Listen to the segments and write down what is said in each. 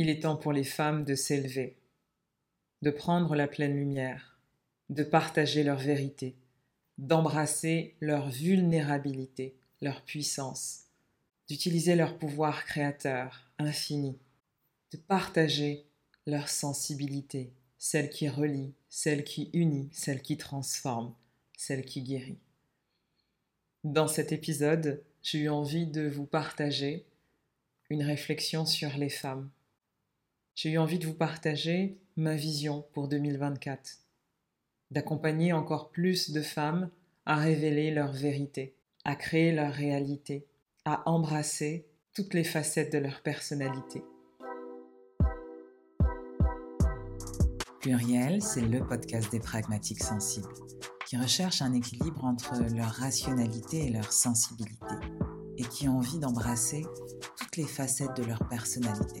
Il est temps pour les femmes de s'élever, de prendre la pleine lumière, de partager leur vérité, d'embrasser leur vulnérabilité, leur puissance, d'utiliser leur pouvoir créateur infini, de partager leur sensibilité, celle qui relie, celle qui unit, celle qui transforme, celle qui guérit. Dans cet épisode, j'ai eu envie de vous partager une réflexion sur les femmes. J'ai eu envie de vous partager ma vision pour 2024, d'accompagner encore plus de femmes à révéler leur vérité, à créer leur réalité, à embrasser toutes les facettes de leur personnalité. Pluriel, c'est le podcast des pragmatiques sensibles qui recherchent un équilibre entre leur rationalité et leur sensibilité et qui ont envie d'embrasser toutes les facettes de leur personnalité.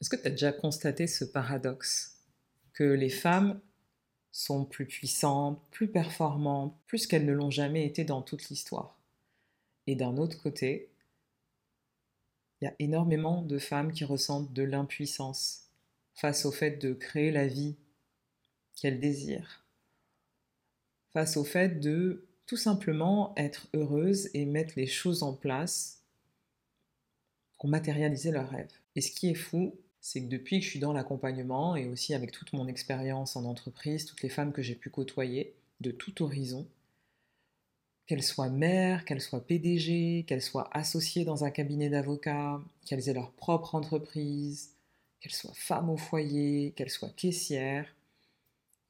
Est-ce que tu as déjà constaté ce paradoxe Que les femmes sont plus puissantes, plus performantes, plus qu'elles ne l'ont jamais été dans toute l'histoire? Et d'un autre côté, il y a énormément de femmes qui ressentent de l'impuissance face au fait de créer la vie qu'elles désirent, face au fait de tout simplement être heureuses et mettre les choses en place pour matérialiser leurs rêves. Et ce qui est fou, c'est que depuis que je suis dans l'accompagnement et aussi avec toute mon expérience en entreprise, toutes les femmes que j'ai pu côtoyer de tout horizon, qu'elles soient mères, qu'elles soient PDG, qu'elles soient associées dans un cabinet d'avocats, qu'elles aient leur propre entreprise, qu'elles soient femmes au foyer, qu'elles soient caissières,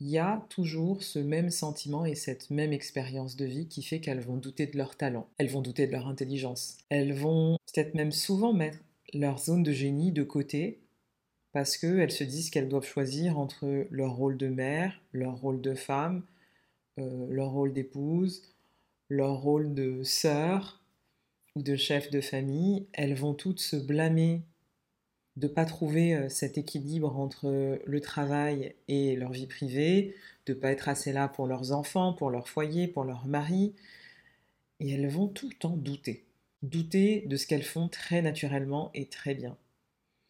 il y a toujours ce même sentiment et cette même expérience de vie qui fait qu'elles vont douter de leur talent, elles vont douter de leur intelligence, elles vont peut-être même souvent mettre leur zone de génie de côté parce qu'elles se disent qu'elles doivent choisir entre leur rôle de mère, leur rôle de femme, euh, leur rôle d'épouse, leur rôle de sœur ou de chef de famille. Elles vont toutes se blâmer de ne pas trouver euh, cet équilibre entre le travail et leur vie privée, de ne pas être assez là pour leurs enfants, pour leur foyer, pour leur mari. Et elles vont tout le temps douter. Douter de ce qu'elles font très naturellement et très bien.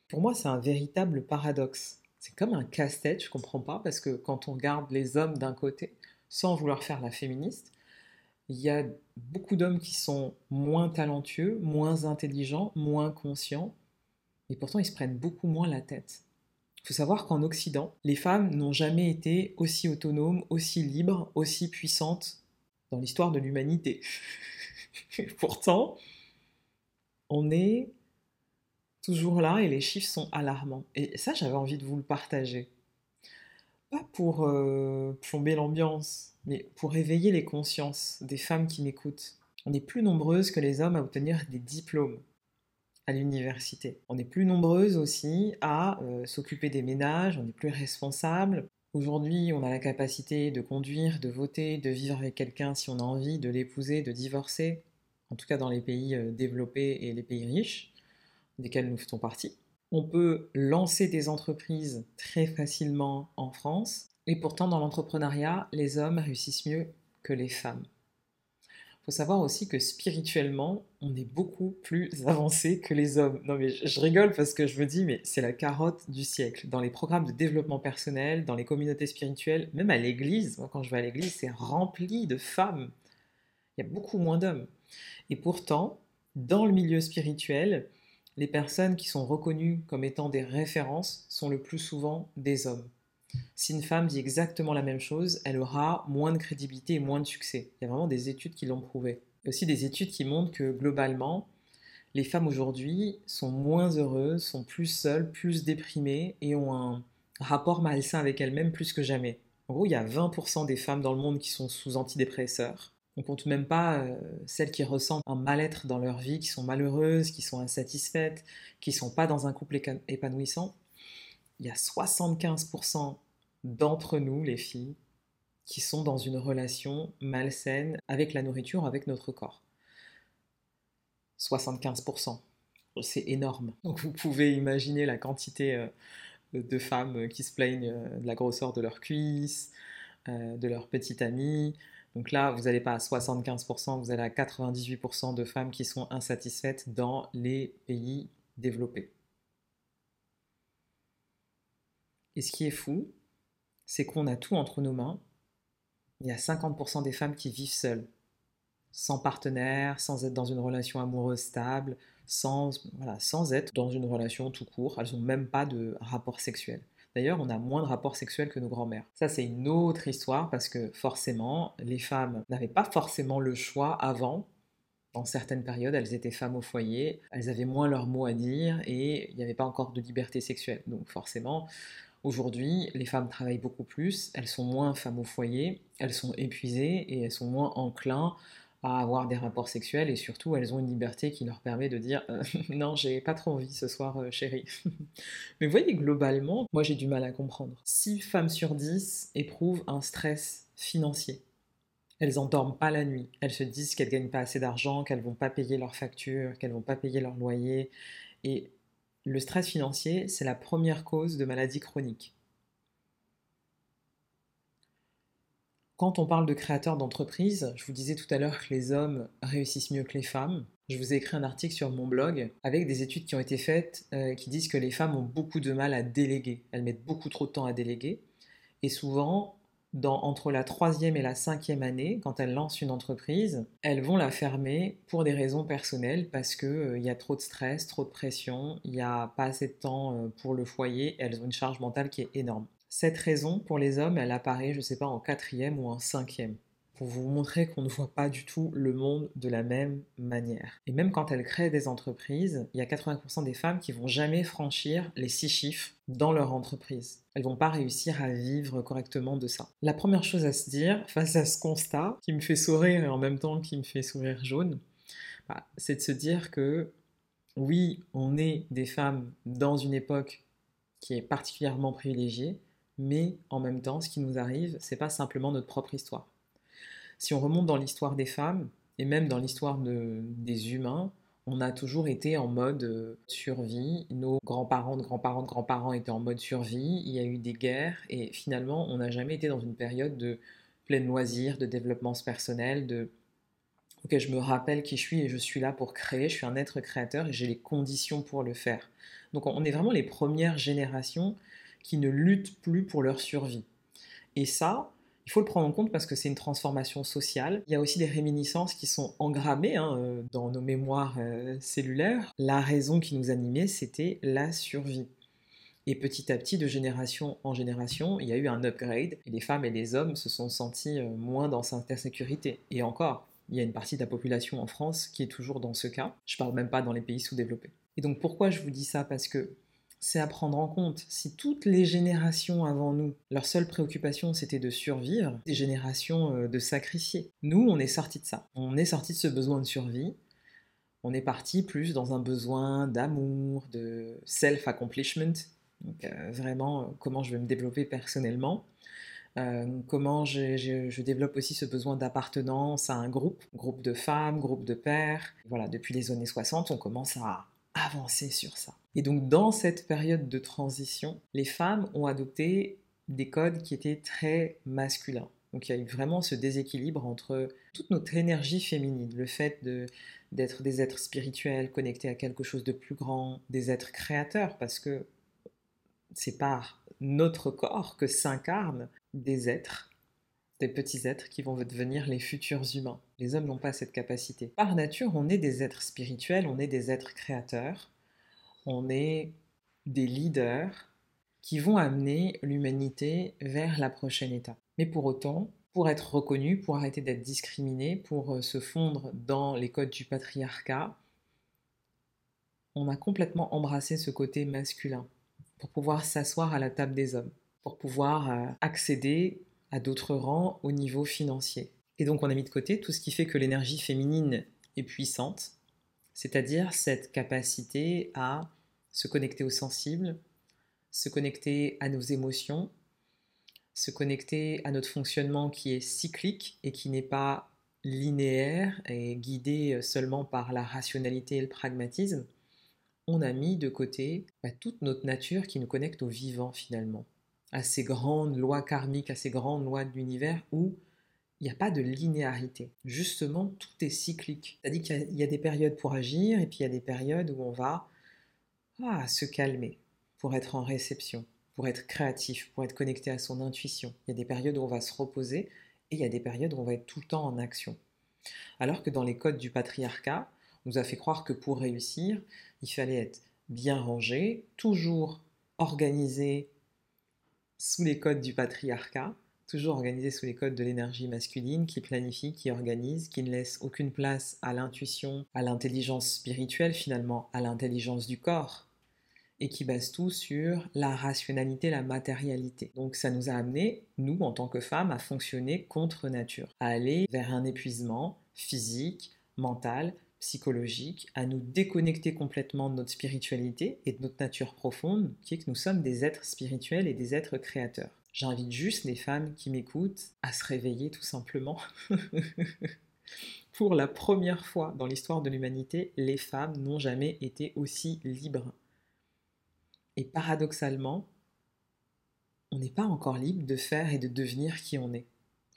Pour moi, c'est un véritable paradoxe. C'est comme un casse-tête, je ne comprends pas, parce que quand on regarde les hommes d'un côté, sans vouloir faire la féministe, il y a beaucoup d'hommes qui sont moins talentueux, moins intelligents, moins conscients, et pourtant ils se prennent beaucoup moins la tête. Il faut savoir qu'en Occident, les femmes n'ont jamais été aussi autonomes, aussi libres, aussi puissantes dans l'histoire de l'humanité. pourtant, on est toujours là et les chiffres sont alarmants. Et ça, j'avais envie de vous le partager. Pas pour euh, plomber l'ambiance, mais pour éveiller les consciences des femmes qui m'écoutent. On est plus nombreuses que les hommes à obtenir des diplômes à l'université. On est plus nombreuses aussi à euh, s'occuper des ménages, on est plus responsables. Aujourd'hui, on a la capacité de conduire, de voter, de vivre avec quelqu'un si on a envie, de l'épouser, de divorcer, en tout cas dans les pays euh, développés et les pays riches, desquels nous faisons partie. On peut lancer des entreprises très facilement en France, et pourtant dans l'entrepreneuriat, les hommes réussissent mieux que les femmes. Faut savoir aussi que spirituellement, on est beaucoup plus avancé que les hommes. Non mais je rigole parce que je me dis, mais c'est la carotte du siècle. Dans les programmes de développement personnel, dans les communautés spirituelles, même à l'église, quand je vais à l'église, c'est rempli de femmes. Il y a beaucoup moins d'hommes. Et pourtant, dans le milieu spirituel, les personnes qui sont reconnues comme étant des références sont le plus souvent des hommes. Si une femme dit exactement la même chose, elle aura moins de crédibilité et moins de succès. Il y a vraiment des études qui l'ont prouvé. Il y a aussi des études qui montrent que globalement, les femmes aujourd'hui sont moins heureuses, sont plus seules, plus déprimées et ont un rapport malsain avec elles-mêmes plus que jamais. En gros, il y a 20% des femmes dans le monde qui sont sous antidépresseurs. On compte même pas euh, celles qui ressentent un mal-être dans leur vie, qui sont malheureuses, qui sont insatisfaites, qui sont pas dans un couple épanouissant. Il y a 75% d'entre nous, les filles, qui sont dans une relation malsaine avec la nourriture, avec notre corps. 75%. C'est énorme. Donc vous pouvez imaginer la quantité euh, de femmes qui se plaignent euh, de la grosseur de leurs cuisses, euh, de leurs petites amies. Donc là, vous n'allez pas à 75%, vous allez à 98% de femmes qui sont insatisfaites dans les pays développés. Et ce qui est fou, c'est qu'on a tout entre nos mains. Il y a 50% des femmes qui vivent seules, sans partenaire, sans être dans une relation amoureuse stable, sans, voilà, sans être dans une relation tout court. Elles n'ont même pas de rapport sexuel. D'ailleurs, on a moins de rapports sexuels que nos grands-mères. Ça, c'est une autre histoire parce que forcément, les femmes n'avaient pas forcément le choix avant. Dans certaines périodes, elles étaient femmes au foyer, elles avaient moins leur mot à dire et il n'y avait pas encore de liberté sexuelle. Donc forcément, Aujourd'hui, les femmes travaillent beaucoup plus, elles sont moins femmes au foyer, elles sont épuisées et elles sont moins enclins à avoir des rapports sexuels et surtout elles ont une liberté qui leur permet de dire euh, non j'ai pas trop envie ce soir euh, chérie. Mais vous voyez globalement, moi j'ai du mal à comprendre. 6 femmes sur 10 éprouvent un stress financier. Elles endorment pas la nuit, elles se disent qu'elles gagnent pas assez d'argent, qu'elles vont pas payer leurs factures, qu'elles vont pas payer leur loyer et le stress financier, c'est la première cause de maladie chronique. Quand on parle de créateurs d'entreprise, je vous disais tout à l'heure que les hommes réussissent mieux que les femmes. Je vous ai écrit un article sur mon blog avec des études qui ont été faites euh, qui disent que les femmes ont beaucoup de mal à déléguer. Elles mettent beaucoup trop de temps à déléguer. Et souvent, entre la troisième et la cinquième année, quand elles lancent une entreprise, elles vont la fermer pour des raisons personnelles parce qu'il euh, y a trop de stress, trop de pression, il n'y a pas assez de temps euh, pour le foyer, elles ont une charge mentale qui est énorme. Cette raison, pour les hommes, elle apparaît, je ne sais pas, en quatrième ou en cinquième pour vous montrer qu'on ne voit pas du tout le monde de la même manière. Et même quand elles créent des entreprises, il y a 80% des femmes qui vont jamais franchir les six chiffres dans leur entreprise. Elles vont pas réussir à vivre correctement de ça. La première chose à se dire face à ce constat, qui me fait sourire et en même temps qui me fait sourire jaune, bah, c'est de se dire que oui, on est des femmes dans une époque qui est particulièrement privilégiée, mais en même temps, ce qui nous arrive, c'est pas simplement notre propre histoire. Si on remonte dans l'histoire des femmes, et même dans l'histoire des humains, on a toujours été en mode euh, survie. Nos grands-parents, grands-parents, grands-parents étaient en mode survie. Il y a eu des guerres et finalement, on n'a jamais été dans une période de plein loisir, de développement personnel, de ok, je me rappelle qui je suis et je suis là pour créer. Je suis un être créateur et j'ai les conditions pour le faire. Donc, on est vraiment les premières générations qui ne luttent plus pour leur survie. Et ça, il faut le prendre en compte parce que c'est une transformation sociale. Il y a aussi des réminiscences qui sont engrammées hein, euh, dans nos mémoires euh, cellulaires. La raison qui nous animait, c'était la survie. Et petit à petit, de génération en génération, il y a eu un upgrade et les femmes et les hommes se sont sentis euh, moins dans cette insécurité. Et encore, il y a une partie de la population en France qui est toujours dans ce cas. Je parle même pas dans les pays sous-développés. Et donc pourquoi je vous dis ça? Parce que c'est à prendre en compte. Si toutes les générations avant nous, leur seule préoccupation c'était de survivre, des générations euh, de sacrifier. Nous, on est sorti de ça. On est sorti de ce besoin de survie. On est parti plus dans un besoin d'amour, de self-accomplishment. Euh, vraiment, euh, comment je vais me développer personnellement. comment je, développe aussi ce besoin d'appartenance à un groupe, groupe de femmes, groupe de pères. Voilà, depuis les années 60, on commence à avancer sur ça. Et donc dans cette période de transition, les femmes ont adopté des codes qui étaient très masculins. Donc il y a eu vraiment ce déséquilibre entre toute notre énergie féminine, le fait d'être des êtres spirituels, connectés à quelque chose de plus grand, des êtres créateurs, parce que c'est par notre corps que s'incarnent des êtres, des petits êtres qui vont devenir les futurs humains. Les hommes n'ont pas cette capacité. Par nature, on est des êtres spirituels, on est des êtres créateurs, on est des leaders qui vont amener l'humanité vers la prochaine étape. Mais pour autant, pour être reconnu, pour arrêter d'être discriminé, pour euh, se fondre dans les codes du patriarcat, on a complètement embrassé ce côté masculin pour pouvoir s'asseoir à la table des hommes, pour pouvoir euh, accéder à d'autres rangs au niveau financier. Et donc on a mis de côté tout ce qui fait que l'énergie féminine est puissante, c'est-à-dire cette capacité à se connecter au sensible, se connecter à nos émotions, se connecter à notre fonctionnement qui est cyclique et qui n'est pas linéaire et guidé seulement par la rationalité et le pragmatisme, on a mis de côté bah, toute notre nature qui nous connecte au vivant finalement, à ces grandes lois karmiques, à ces grandes lois de l'univers où il n'y a pas de linéarité. Justement, tout est cyclique. C'est-à-dire qu'il y, a des périodes pour agir et puis il y a des périodes où on va ah, se calmer pour être en réception, pour être créatif, pour être connecté à son intuition. Il y a des périodes où on va se reposer et il y a des périodes où on va être tout le temps en action. Alors que dans les codes du patriarcat, on nous a fait croire que pour réussir, il fallait être bien rangé, toujours organisé sous les codes du patriarcat, toujours organisé sous les codes de l'énergie masculine qui planifie, qui organise, qui ne laisse aucune place à l'intuition, à l'intelligence spirituelle finalement, à l'intelligence du corps, et qui base tout sur la rationalité, la matérialité. Donc ça nous a amené, nous en tant que femmes, à fonctionner contre nature, à aller vers un épuisement physique, mental, psychologique, à nous déconnecter complètement de notre spiritualité et de notre nature profonde, qui est que nous sommes des êtres spirituels et des êtres créateurs. J'invite juste les femmes qui m'écoutent à se réveiller tout simplement. Pour la première fois dans l'histoire de l'humanité, les femmes n'ont jamais été aussi libres. Et paradoxalement, on n'est pas encore libre de faire et de devenir qui on est.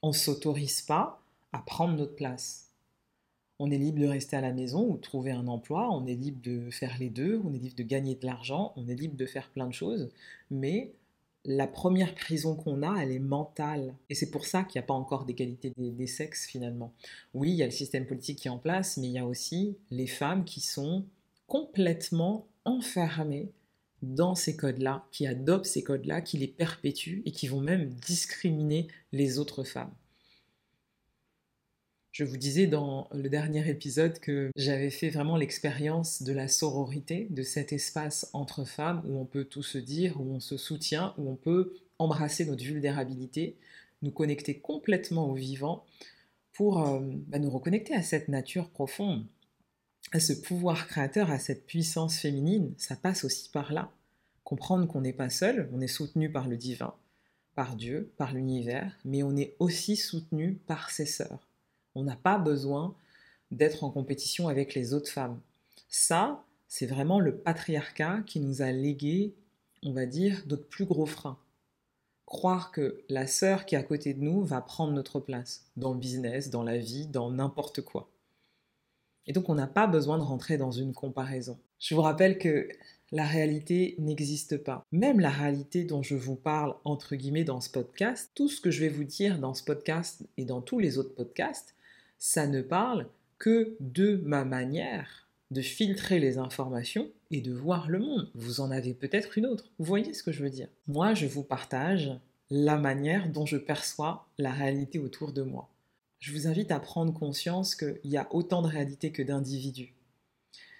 On ne s'autorise pas à prendre notre place. On est libre de rester à la maison ou de trouver un emploi, on est libre de faire les deux, on est libre de gagner de l'argent, on est libre de faire plein de choses, mais la première prison qu'on a, elle est mentale. Et c'est pour ça qu'il n'y a pas encore d'égalité des, sexes finalement. Oui, il y a le système politique qui est en place, mais il y a aussi les femmes qui sont complètement enfermées dans ces codes-là, qui adoptent ces codes-là, qui les perpétuent et qui vont même discriminer les autres femmes. Je vous disais dans le dernier épisode que j'avais fait vraiment l'expérience de la sororité, de cet espace entre femmes où on peut tout se dire, où on se soutient, où on peut embrasser notre vulnérabilité, nous connecter complètement au vivant pour euh, bah, nous reconnecter à cette nature profonde, à ce pouvoir créateur, à cette puissance féminine. Ça passe aussi par là. Comprendre qu'on n'est pas seul, on est soutenu par le divin, par Dieu, par l'univers, mais on est aussi soutenu par ses sœurs on n'a pas besoin d'être en compétition avec les autres femmes. Ça, c'est vraiment le patriarcat qui nous a légué, on va dire, notre plus gros frein. Croire que la sœur qui est à côté de nous va prendre notre place dans le business, dans la vie, dans n'importe quoi. Et donc on n'a pas besoin de rentrer dans une comparaison. Je vous rappelle que la réalité n'existe pas. Même la réalité dont je vous parle, entre guillemets, dans ce podcast, tout ce que je vais vous dire dans ce podcast et dans tous les autres podcasts, ça ne parle que de ma manière de filtrer les informations et de voir le monde. Vous en avez peut-être une autre. Vous voyez ce que je veux dire? Moi, je vous partage la manière dont je perçois la réalité autour de moi. Je vous invite à prendre conscience qu'il y a autant de réalités que d'individus.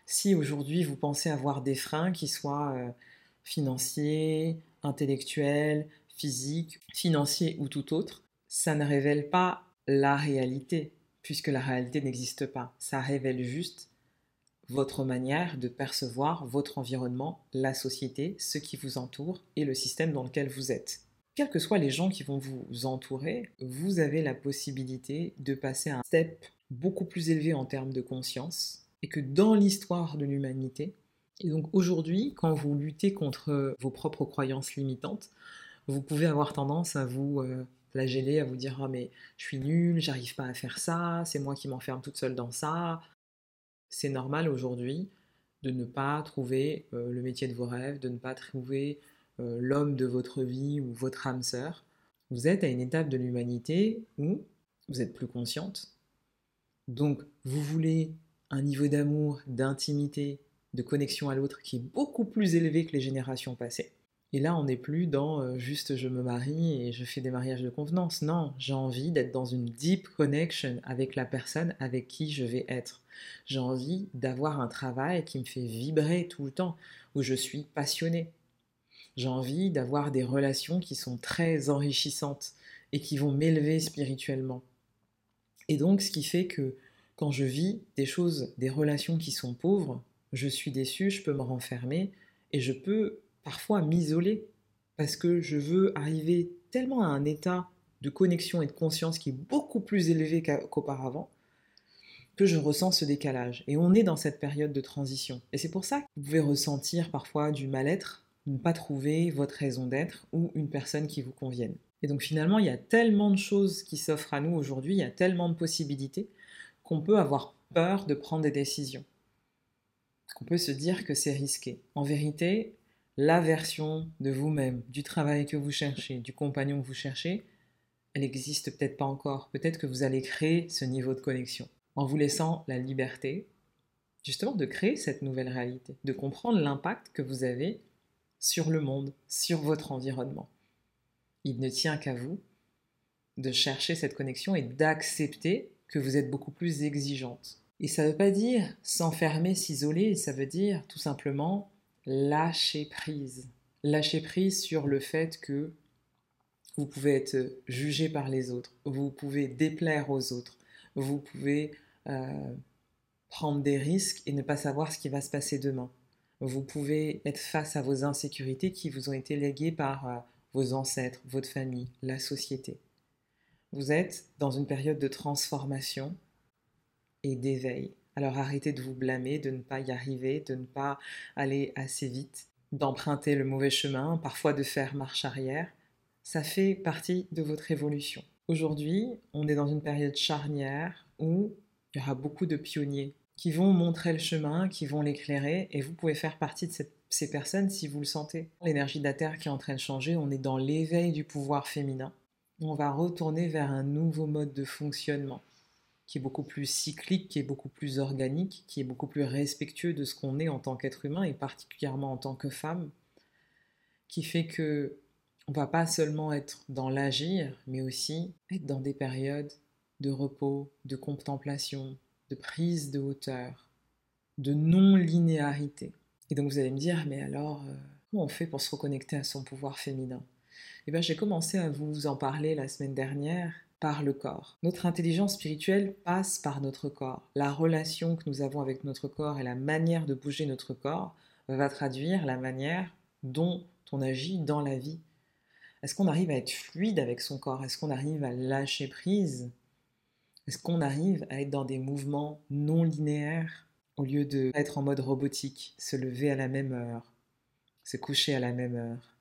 Si aujourd'hui vous pensez avoir des freins qui soient euh, financiers, intellectuels, physiques, financiers ou tout autre, ça ne révèle pas la réalité puisque la réalité n'existe pas. Ça révèle juste votre manière de percevoir votre environnement, la société, ce qui vous entoure et le système dans lequel vous êtes. Quels que soient les gens qui vont vous entourer, vous avez la possibilité de passer à un step beaucoup plus élevé en termes de conscience et que dans l'histoire de l'humanité, et donc aujourd'hui, quand vous luttez contre vos propres croyances limitantes, vous pouvez avoir tendance à vous euh, flageller, à vous dire oh, mais je suis nulle, j'arrive pas à faire ça, c'est moi qui m'enferme toute seule dans ça. C'est normal aujourd'hui de ne pas trouver euh, le métier de vos rêves, de ne pas trouver euh, l'homme de votre vie ou votre âme sœur. Vous êtes à une étape de l'humanité où vous êtes plus consciente. Donc vous voulez un niveau d'amour, d'intimité, de connexion à l'autre qui est beaucoup plus élevé que les générations passées. Et là, on n'est plus dans euh, juste je me marie et je fais des mariages de convenance. Non, j'ai envie d'être dans une deep connection avec la personne avec qui je vais être. J'ai envie d'avoir un travail qui me fait vibrer tout le temps, où je suis passionnée. J'ai envie d'avoir des relations qui sont très enrichissantes et qui vont m'élever spirituellement. Et donc, ce qui fait que quand je vis des choses, des relations qui sont pauvres, je suis déçue, je peux me renfermer et je peux parfois m'isoler parce que je veux arriver tellement à un état de connexion et de conscience qui est beaucoup plus élevé qu'auparavant que je ressens ce décalage. Et on est dans cette période de transition. Et c'est pour ça que vous pouvez ressentir parfois du mal-être, ne pas trouver votre raison d'être ou une personne qui vous convienne. Et donc finalement, il y a tellement de choses qui s'offrent à nous aujourd'hui, il y a tellement de possibilités qu'on peut avoir peur de prendre des décisions. Qu'on peut se dire que c'est risqué. En vérité, la version de vous-même, du travail que vous cherchez, du compagnon que vous cherchez, elle n'existe peut-être pas encore. Peut-être que vous allez créer ce niveau de connexion en vous laissant la liberté, justement, de créer cette nouvelle réalité, de comprendre l'impact que vous avez sur le monde, sur votre environnement. Il ne tient qu'à vous de chercher cette connexion et d'accepter que vous êtes beaucoup plus exigeante. Et ça ne veut pas dire s'enfermer, s'isoler, ça veut dire tout simplement lâcher prise. Lâcher prise sur le fait que vous pouvez être jugé par les autres, vous pouvez déplaire aux autres, vous pouvez euh, prendre des risques et ne pas savoir ce qui va se passer demain. Vous pouvez être face à vos insécurités qui vous ont été léguées par euh, vos ancêtres, votre famille, la société. Vous êtes dans une période de transformation et d'éveil. Alors arrêtez de vous blâmer, de ne pas y arriver, de ne pas aller assez vite, d'emprunter le mauvais chemin, parfois de faire marche arrière. Ça fait partie de votre évolution. Aujourd'hui, on est dans une période charnière où il y aura beaucoup de pionniers qui vont montrer le chemin, qui vont l'éclairer, et vous pouvez faire partie de ces personnes si vous le sentez. L'énergie de la Terre qui est en train de changer, on est dans l'éveil du pouvoir féminin. On va retourner vers un nouveau mode de fonctionnement qui est beaucoup plus cyclique, qui est beaucoup plus organique, qui est beaucoup plus respectueux de ce qu'on est en tant qu'être humain et particulièrement en tant que femme, qui fait que on va pas seulement être dans l'agir, mais aussi être dans des périodes de repos, de contemplation, de prise de hauteur, de non-linéarité. Et donc vous allez me dire, mais alors, euh, comment on fait pour se reconnecter à son pouvoir féminin? Eh bien, j'ai commencé à vous en parler la semaine dernière le corps. Notre intelligence spirituelle passe par notre corps. La relation que nous avons avec notre corps et la manière de bouger notre corps va traduire la manière dont on agit dans la vie est-ce qu'on arrive à être fluide avec son corps? Est-ce qu'on arrive à lâcher prise? Est-ce qu'on arrive à être dans des mouvements non linéaires au lieu d'être en mode robotique, se lever à la même heure, se coucher à la même heure,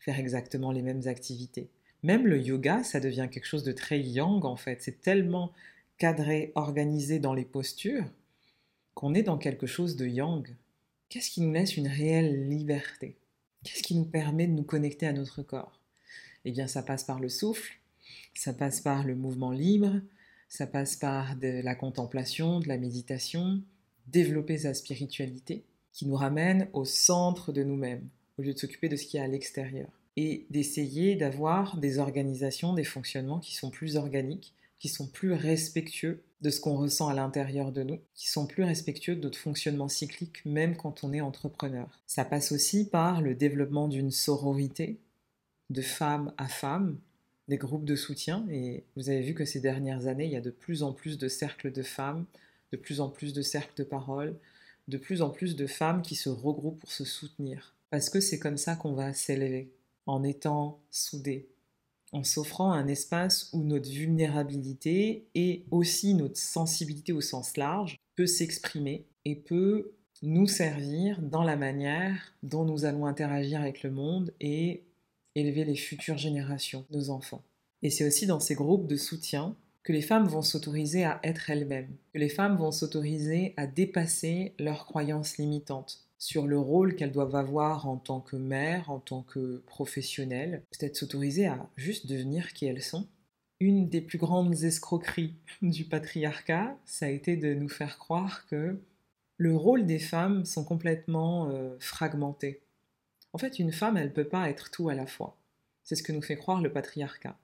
faire exactement les mêmes activités? Même le yoga, ça devient quelque chose de très yang en fait. C'est tellement cadré, organisé dans les postures qu'on est dans quelque chose de yang. Qu'est-ce qui nous laisse une réelle liberté? Qu'est-ce qui nous permet de nous connecter à notre corps? Eh bien ça passe par le souffle, ça passe par le mouvement libre, ça passe par de la contemplation, de la méditation, développer sa spiritualité qui nous ramène au centre de nous-mêmes, au lieu de s'occuper de ce qui est à l'extérieur. Et d'essayer d'avoir des organisations, des fonctionnements qui sont plus organiques, qui sont plus respectueux de ce qu'on ressent à l'intérieur de nous, qui sont plus respectueux de notre fonctionnement cyclique, même quand on est entrepreneur. Ça passe aussi par le développement d'une sororité, de femme à femme, des groupes de soutien. Et vous avez vu que ces dernières années, il y a de plus en plus de cercles de femmes, de plus en plus de cercles de parole, de plus en plus de femmes qui se regroupent pour se soutenir. Parce que c'est comme ça qu'on va s'élever, en étant soudés, en s'offrant un espace où notre vulnérabilité et aussi notre sensibilité au sens large peut s'exprimer et peut nous servir dans la manière dont nous allons interagir avec le monde et élever les futures générations, nos enfants. Et c'est aussi dans ces groupes de soutien que les femmes vont s'autoriser à être elles-mêmes, que les femmes vont s'autoriser à dépasser leurs croyances limitantes sur le rôle qu'elles doivent avoir en tant que mère, en tant que professionnelle, peut-être s'autoriser à juste devenir qui elles sont. Une des plus grandes escroqueries du patriarcat, ça a été de nous faire croire que le rôle des femmes sont complètement euh, fragmentés, en fait, une femme, elle ne peut pas être tout à la fois. C'est ce que nous fait croire le patriarcat.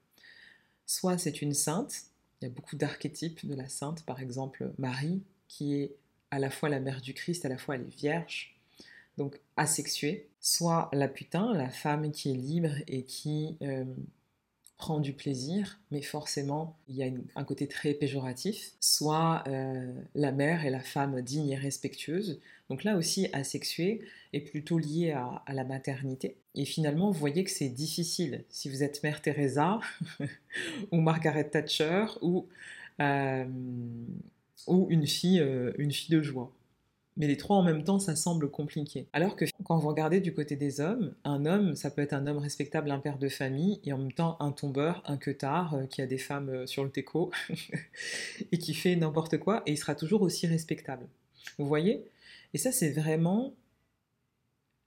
Soit c'est une sainte, il y a beaucoup d'archétypes de la sainte, par exemple Marie, qui est à la fois la mère du Christ, à la fois elle est vierge, donc asexuée. Soit la putain, la femme qui est libre et qui euh, prend du plaisir, mais forcément, il y a un côté très péjoratif, soit euh, la mère est la femme digne et respectueuse, donc là aussi asexuée est plutôt liée à, la maternité. Et finalement, vous voyez que c'est difficile si vous êtes mère Teresa ou Margaret Thatcher ou, euh, fille, une fille de joie. Mais les trois en même temps, ça semble compliqué. Alors que quand vous regardez du côté des hommes, un homme, ça peut être un homme respectable, un père de famille, et en même temps un tombeur, un queutard, euh, qui a des femmes euh, sur le teco, et qui fait n'importe quoi, et il sera toujours aussi respectable. Vous voyez? Et ça, c'est vraiment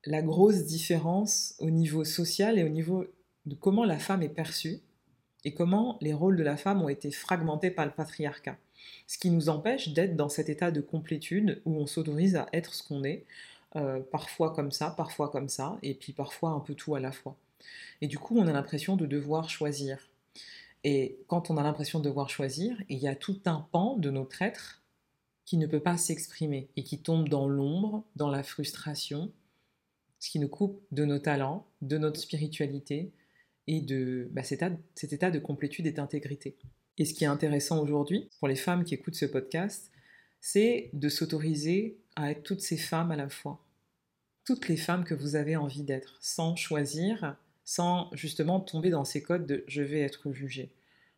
la grosse différence au niveau social et au niveau de comment la femme est perçue, et comment les rôles de la femme ont été fragmentés par le patriarcat. Ce qui nous empêche d'être dans cet état de complétude où on s'autorise à être ce qu'on est, euh, parfois comme ça, parfois comme ça, et puis parfois un peu tout à la fois. Et du coup, on a l'impression de devoir choisir. Et quand on a l'impression de devoir choisir, il y a tout un pan de notre être qui ne peut pas s'exprimer et qui tombe dans l'ombre, dans la frustration, ce qui nous coupe de nos talents, de notre spiritualité et de bah, cet état de complétude et d'intégrité. Et ce qui est intéressant aujourd'hui, pour les femmes qui écoutent ce podcast, c'est de s'autoriser à être toutes ces femmes à la fois. Toutes les femmes que vous avez envie d'être, sans choisir, sans justement tomber dans ces codes de je vais être jugée.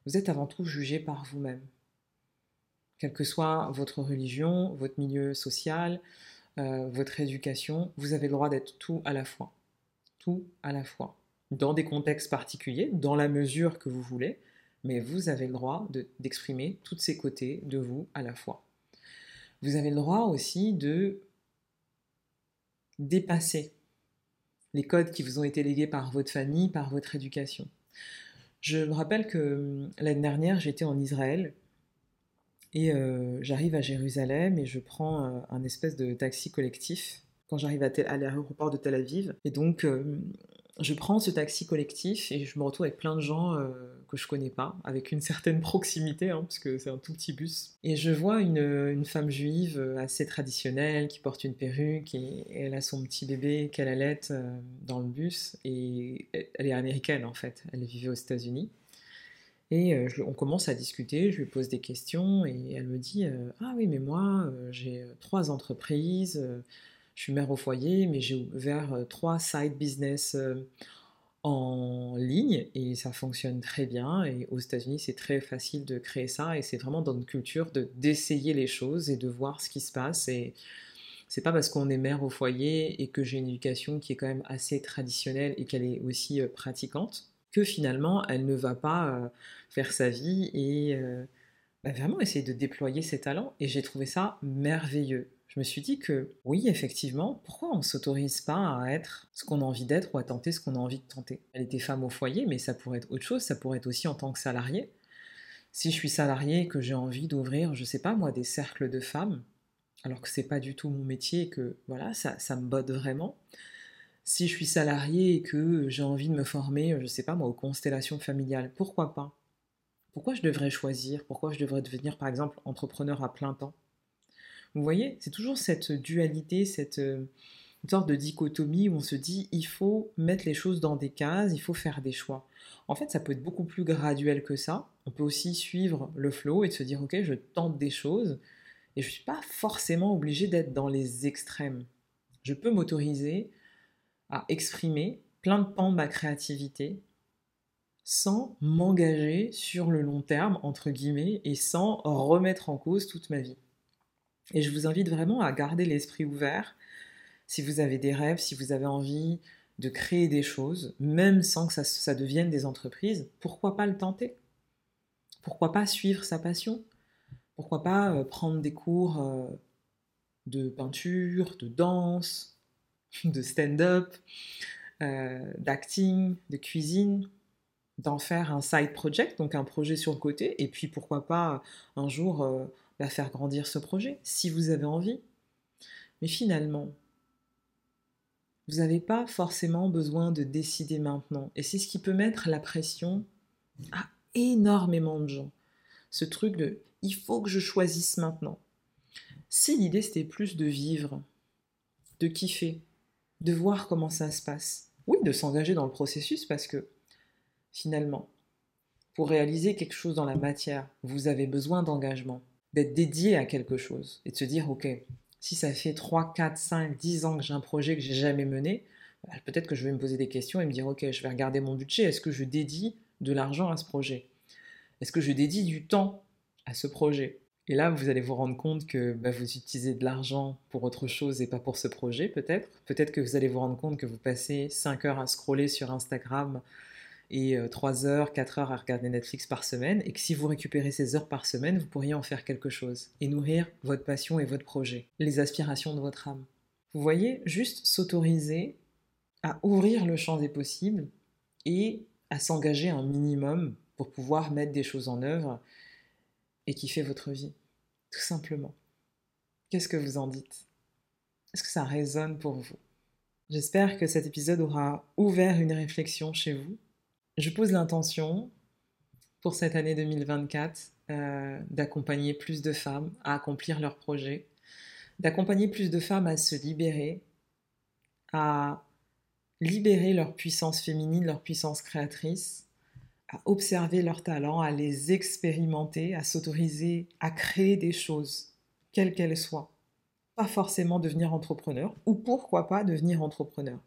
Vous êtes avant tout jugé par vous-même. Quelle que soit votre religion, votre milieu social, euh, votre éducation, vous avez le droit d'être tout à la fois. Tout à la fois. Dans des contextes particuliers, dans la mesure que vous voulez, mais vous avez le droit d'exprimer tous ces côtés de vous à la fois. Vous avez le droit aussi de dépasser les codes qui vous ont été légués par votre famille, par votre éducation. Je me rappelle que hum, l'année dernière, j'étais en Israël et euh, j'arrive à Jérusalem et je prends euh, un espèce de taxi collectif quand j'arrive à, l'aéroport de Tel Aviv. Et donc, hum, je prends ce taxi collectif et je me retrouve avec plein de gens euh, que je connais pas, avec une certaine proximité, hein, parce que c'est un tout petit bus. Et je vois une, femme juive euh, assez traditionnelle qui porte une perruque et, elle a son petit bébé qu'elle allait euh, dans le bus. Et elle est américaine en fait, elle vivait aux États-Unis. Et on commence à discuter, je lui pose des questions et elle me dit Ah oui, mais moi, j'ai trois entreprises je suis mère au foyer, mais j'ai ouvert euh, trois side business euh, en ligne et ça fonctionne très bien. Et aux États-Unis, c'est très facile de créer ça et c'est vraiment dans notre culture de d'essayer les choses et de voir ce qui se passe. Et c'est pas parce qu'on est mère au foyer et que j'ai une éducation qui est quand même assez traditionnelle et qu'elle est aussi euh, pratiquante que finalement elle ne va pas faire sa vie et bah, vraiment essayer de déployer ses talents. Et j'ai trouvé ça merveilleux je me suis dit que oui, effectivement, pourquoi on ne s'autorise pas à être ce qu'on a envie d'être ou à tenter ce qu'on a envie de tenter? Elle était femme au foyer, mais ça pourrait être autre chose, ça pourrait être aussi en tant que salarié. Si je suis salarié et que j'ai envie d'ouvrir, je sais pas moi, des cercles de femmes, alors que c'est pas du tout mon métier et que voilà, ça, ça me botte vraiment. Si je suis salarié et que j'ai envie de me former, je sais pas moi, aux constellations familiales, pourquoi pas? Pourquoi je devrais choisir? Pourquoi je devrais devenir par exemple entrepreneur à plein temps? Vous voyez, c'est toujours cette dualité, cette euh, sorte de dichotomie où on se dit il faut mettre les choses dans des cases, il faut faire des choix. En fait, ça peut être beaucoup plus graduel que ça. On peut aussi suivre le flow et se dire ok, je tente des choses et je ne suis pas forcément obligé d'être dans les extrêmes. Je peux m'autoriser à exprimer plein de pans de ma créativité sans m'engager sur le long terme, entre guillemets, et sans remettre en cause toute ma vie. Et je vous invite vraiment à garder l'esprit ouvert. Si vous avez des rêves, si vous avez envie de créer des choses, même sans que ça, devienne des entreprises, pourquoi pas le tenter? Pourquoi pas suivre sa passion? Pourquoi pas euh, prendre des cours euh, de peinture, de danse, de stand-up, euh, d'acting, de cuisine d'en faire un side project, donc un projet sur le côté, et puis pourquoi pas un jour va faire grandir ce projet, si vous avez envie. Mais finalement, vous n'avez pas forcément besoin de décider maintenant. Et c'est ce qui peut mettre la pression à énormément de gens. Ce truc de il faut que je choisisse maintenant. Si l'idée c'était plus de vivre, de kiffer, de voir comment ça se passe, oui, de s'engager dans le processus parce que finalement, Pour réaliser quelque chose dans la matière, vous avez besoin d'engagement, d'être dédié à quelque chose et de se dire, OK, si ça fait 3, 4, 5, 10 ans que j'ai un projet que j'ai jamais mené, bah, peut-être que je vais me poser des questions et me dire, OK, je vais regarder mon budget, est-ce que je dédie de l'argent à ce projet? Est-ce que je dédie du temps à ce projet? Et là, vous allez vous rendre compte que bah, vous utilisez de l'argent pour autre chose et pas pour ce projet, peut-être. Peut-être que vous allez vous rendre compte que vous passez 5 heures à scroller sur Instagram et 3 euh, heures, 4 heures à regarder Netflix par semaine, et que si vous récupérez ces heures par semaine, vous pourriez en faire quelque chose et nourrir votre passion et votre projet, les aspirations de votre âme. Vous voyez, juste s'autoriser à ouvrir le champ des possibles et à s'engager un minimum pour pouvoir mettre des choses en œuvre et fait votre vie, tout simplement. Qu'est-ce que vous en dites? Est-ce que ça résonne pour vous? J'espère que cet épisode aura ouvert une réflexion chez vous. Je pose l'intention pour cette année 2024 euh, d'accompagner plus de femmes à accomplir leurs projets, d'accompagner plus de femmes à se libérer, à libérer leur puissance féminine, leur puissance créatrice, à observer leurs talents, à les expérimenter, à s'autoriser à créer des choses, quelles qu'elles soient. Pas forcément devenir entrepreneur, ou pourquoi pas devenir entrepreneur.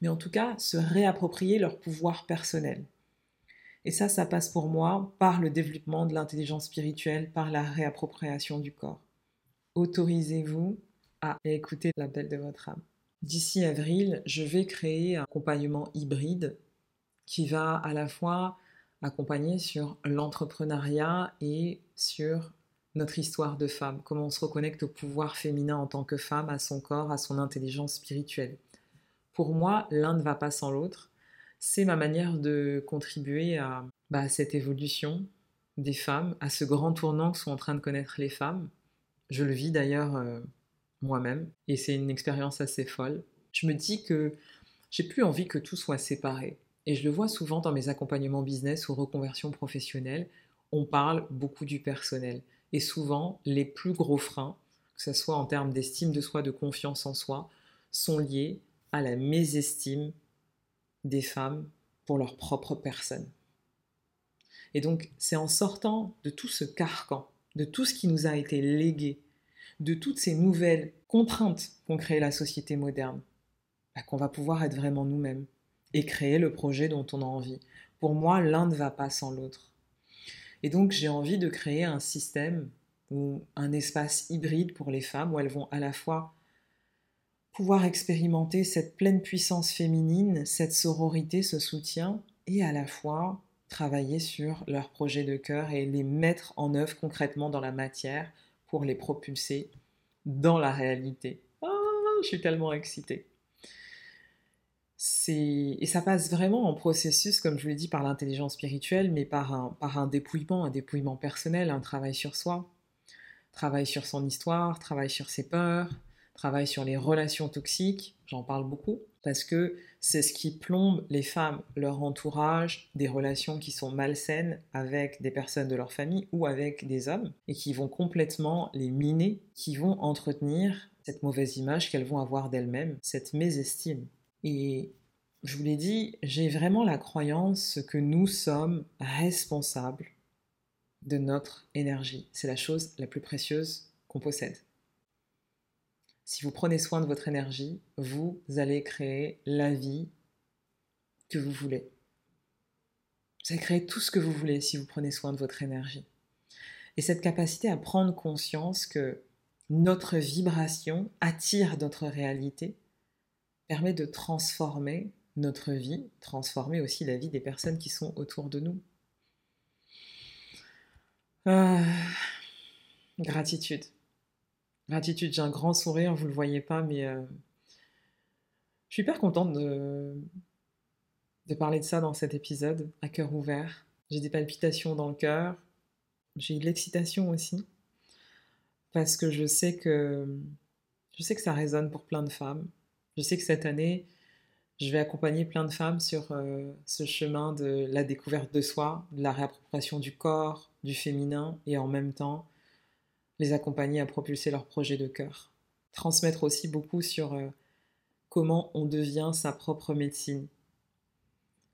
Mais en tout cas, se réapproprier leur pouvoir personnel. Et ça, ça passe pour moi par le développement de l'intelligence spirituelle, par la réappropriation du corps. Autorisez-vous à écouter l'appel de votre âme. D'ici avril, je vais créer un accompagnement hybride qui va à la fois accompagner sur l'entrepreneuriat et sur notre histoire de femme, comment on se reconnecte au pouvoir féminin en tant que femme, à son corps, à son intelligence spirituelle. Pour moi, l'un ne va pas sans l'autre. C'est ma manière de contribuer à, bah, cette évolution des femmes, à ce grand tournant que sont en train de connaître les femmes. Je le vis d'ailleurs euh, moi-même et c'est une expérience assez folle. Je me dis que j'ai plus envie que tout soit séparé. Et je le vois souvent dans mes accompagnements business ou reconversion professionnelle, on parle beaucoup du personnel. Et souvent, les plus gros freins, que ce soit en termes d'estime de soi, de confiance en soi, sont liés à la mésestime des femmes pour leur propre personne. Et donc, c'est en sortant de tout ce carcan, de tout ce qui nous a été légué, de toutes ces nouvelles contraintes qu'ont créé la société moderne, bah, qu'on va pouvoir être vraiment nous-mêmes et créer le projet dont on a envie. Pour moi, l'un ne va pas sans l'autre. Et donc, j'ai envie de créer un système ou un espace hybride pour les femmes où elles vont à la fois pouvoir expérimenter cette pleine puissance féminine, cette sororité, ce soutien, et à la fois travailler sur leurs projets de cœur et les mettre en œuvre concrètement dans la matière pour les propulser dans la réalité. Ah, je suis tellement excitée et ça passe vraiment en processus, comme je vous l'ai dit, par l'intelligence spirituelle, mais par un, par un dépouillement, un dépouillement personnel, un travail sur soi, travail sur son histoire, travail sur ses peurs, travail sur les relations toxiques, j'en parle beaucoup, parce que c'est ce qui plombe les femmes, leur entourage, des relations qui sont malsaines avec des personnes de leur famille ou avec des hommes, et qui vont complètement les miner, qui vont entretenir cette mauvaise image qu'elles vont avoir d'elles-mêmes, cette mésestime. Et je vous l'ai dit, j'ai vraiment la croyance que nous sommes responsables de notre énergie. C'est la chose la plus précieuse qu'on possède. Si vous prenez soin de votre énergie, vous allez créer la vie que vous voulez. Vous allez créer tout ce que vous voulez si vous prenez soin de votre énergie. Et cette capacité à prendre conscience que notre vibration attire notre réalité permet de transformer notre vie, transformer aussi la vie des personnes qui sont autour de nous. Euh, gratitude. Gratitude, j'ai un grand sourire, vous ne le voyez pas, mais euh, je suis hyper contente de, parler de ça dans cet épisode, à cœur ouvert. J'ai des palpitations dans le cœur, j'ai de l'excitation aussi, parce que je sais que je sais que ça résonne pour plein de femmes. Je sais que cette année, je vais accompagner plein de femmes sur euh, ce chemin de la découverte de soi, de la réappropriation du corps, du féminin, et en même temps les accompagner à propulser leur projet de cœur. Transmettre aussi beaucoup sur euh, comment on devient sa propre médecine.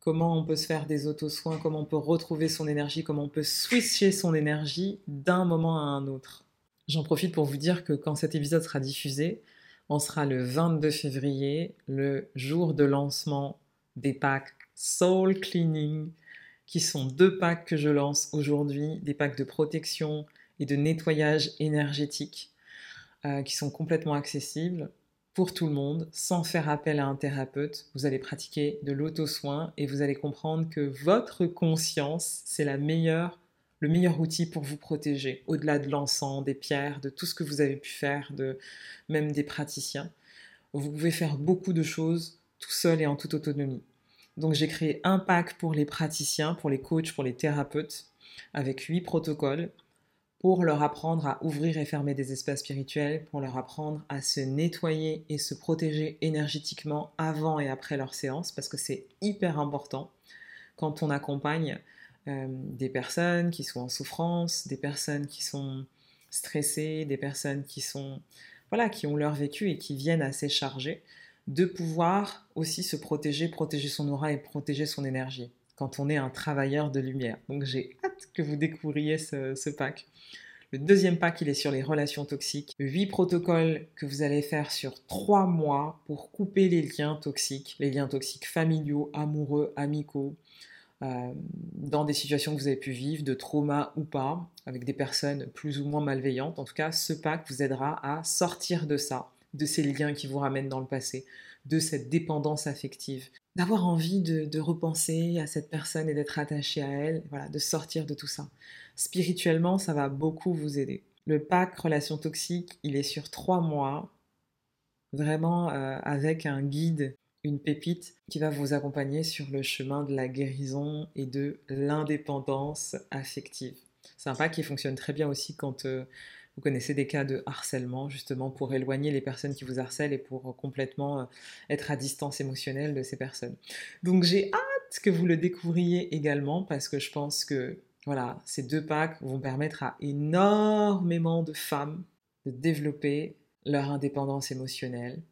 comment on peut se faire des auto-soins, comment on peut retrouver son énergie, comment on peut switcher son énergie d'un moment à un autre. J'en profite pour vous dire que quand cet épisode sera diffusé, on sera le 22 février, le jour de lancement des packs Soul Cleaning, qui sont deux packs que je lance aujourd'hui, des packs de protection et de nettoyage énergétique, euh, qui sont complètement accessibles pour tout le monde, sans faire appel à un thérapeute. Vous allez pratiquer de l'auto-soin et vous allez comprendre que votre conscience, c'est le meilleur outil pour vous protéger, au-delà de l'encens, des pierres, de tout ce que vous avez pu faire, de même des praticiens. Vous pouvez faire beaucoup de choses tout seul et en toute autonomie. Donc j'ai créé un pack pour les praticiens, pour les coachs, pour les thérapeutes, avec huit protocoles pour leur apprendre à ouvrir et fermer des espaces spirituels, pour leur apprendre à se nettoyer et se protéger énergétiquement avant et après leur séance, parce que c'est hyper important quand on accompagne euh, des personnes qui sont en souffrance, des personnes qui sont stressées, des personnes qui sont voilà, qui ont leur vécu et qui viennent assez chargées, de pouvoir aussi se protéger, protéger son aura et protéger son énergie quand on est un travailleur de lumière. Donc j'ai hâte que vous découvriez ce, pack. Le deuxième pack, il est sur les relations toxiques. Huit protocoles que vous allez faire sur trois mois pour couper les liens toxiques, les liens toxiques familiaux, amoureux, amicaux, euh, dans des situations que vous avez pu vivre, de trauma ou pas, avec des personnes plus ou moins malveillantes. En tout cas, ce pack vous aidera à sortir de ça, de ces liens qui vous ramènent dans le passé, de cette dépendance affective, d'avoir envie de, repenser à cette personne et d'être attaché à elle, voilà, de sortir de tout ça. Spirituellement, ça va beaucoup vous aider. Le pack relation toxique, il est sur trois mois, vraiment euh, avec un guide, une pépite qui va vous accompagner sur le chemin de la guérison et de l'indépendance affective. C'est un pack qui fonctionne très bien aussi quand euh, vous connaissez des cas de harcèlement, justement, pour éloigner les personnes qui vous harcèlent et pour complètement euh, être à distance émotionnelle de ces personnes. Donc j'ai hâte que vous le découvriez également parce que je pense que voilà, ces deux packs vont permettre à énormément de femmes de développer leur indépendance émotionnelle,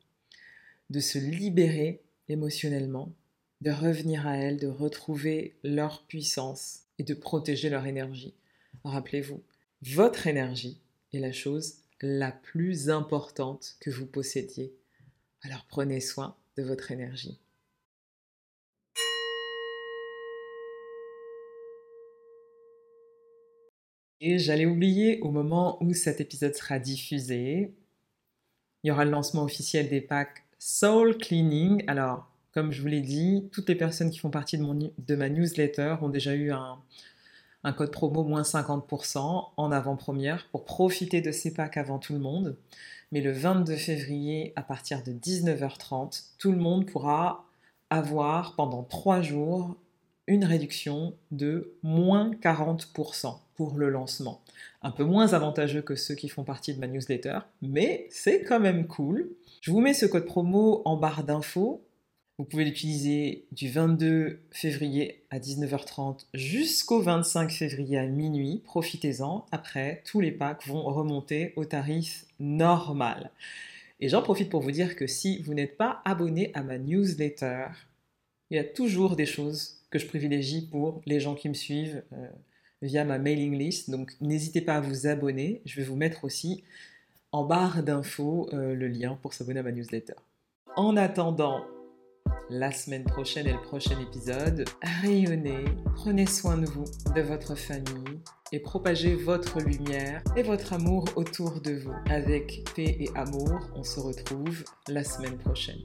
de se libérer émotionnellement, de revenir à elles, de retrouver leur puissance et de protéger leur énergie. Rappelez-vous, votre énergie, la chose la plus importante que vous possédiez. Alors prenez soin de votre énergie. Et j'allais oublier au moment où cet épisode sera diffusé, il y aura le lancement officiel des packs Soul Cleaning. Alors, comme je vous l'ai dit, toutes les personnes qui font partie de, mon, de ma newsletter ont déjà eu un, un code promo moins 50% en avant-première pour profiter de ces packs avant tout le monde. Mais le 22 février, à partir de 19h30, tout le monde pourra avoir pendant 3 jours une réduction de moins 40% pour le lancement. Un peu moins avantageux que ceux qui font partie de ma newsletter, mais c'est quand même cool. Je vous mets ce code promo en barre d'infos vous pouvez l'utiliser du 22 février à 19h30 jusqu'au 25 février à minuit. Profitez-en. Après, tous les packs vont remonter au tarif normal. Et j'en profite pour vous dire que si vous n'êtes pas abonné à ma newsletter, il y a toujours des choses que je privilégie pour les gens qui me suivent euh, via ma mailing list. Donc n'hésitez pas à vous abonner. Je vais vous mettre aussi en barre d'infos euh, le lien pour s'abonner à ma newsletter. En attendant, la semaine prochaine et le prochain épisode. Rayonnez, prenez soin de vous, de votre famille et propagez votre lumière et votre amour autour de vous. Avec paix et amour, on se retrouve la semaine prochaine.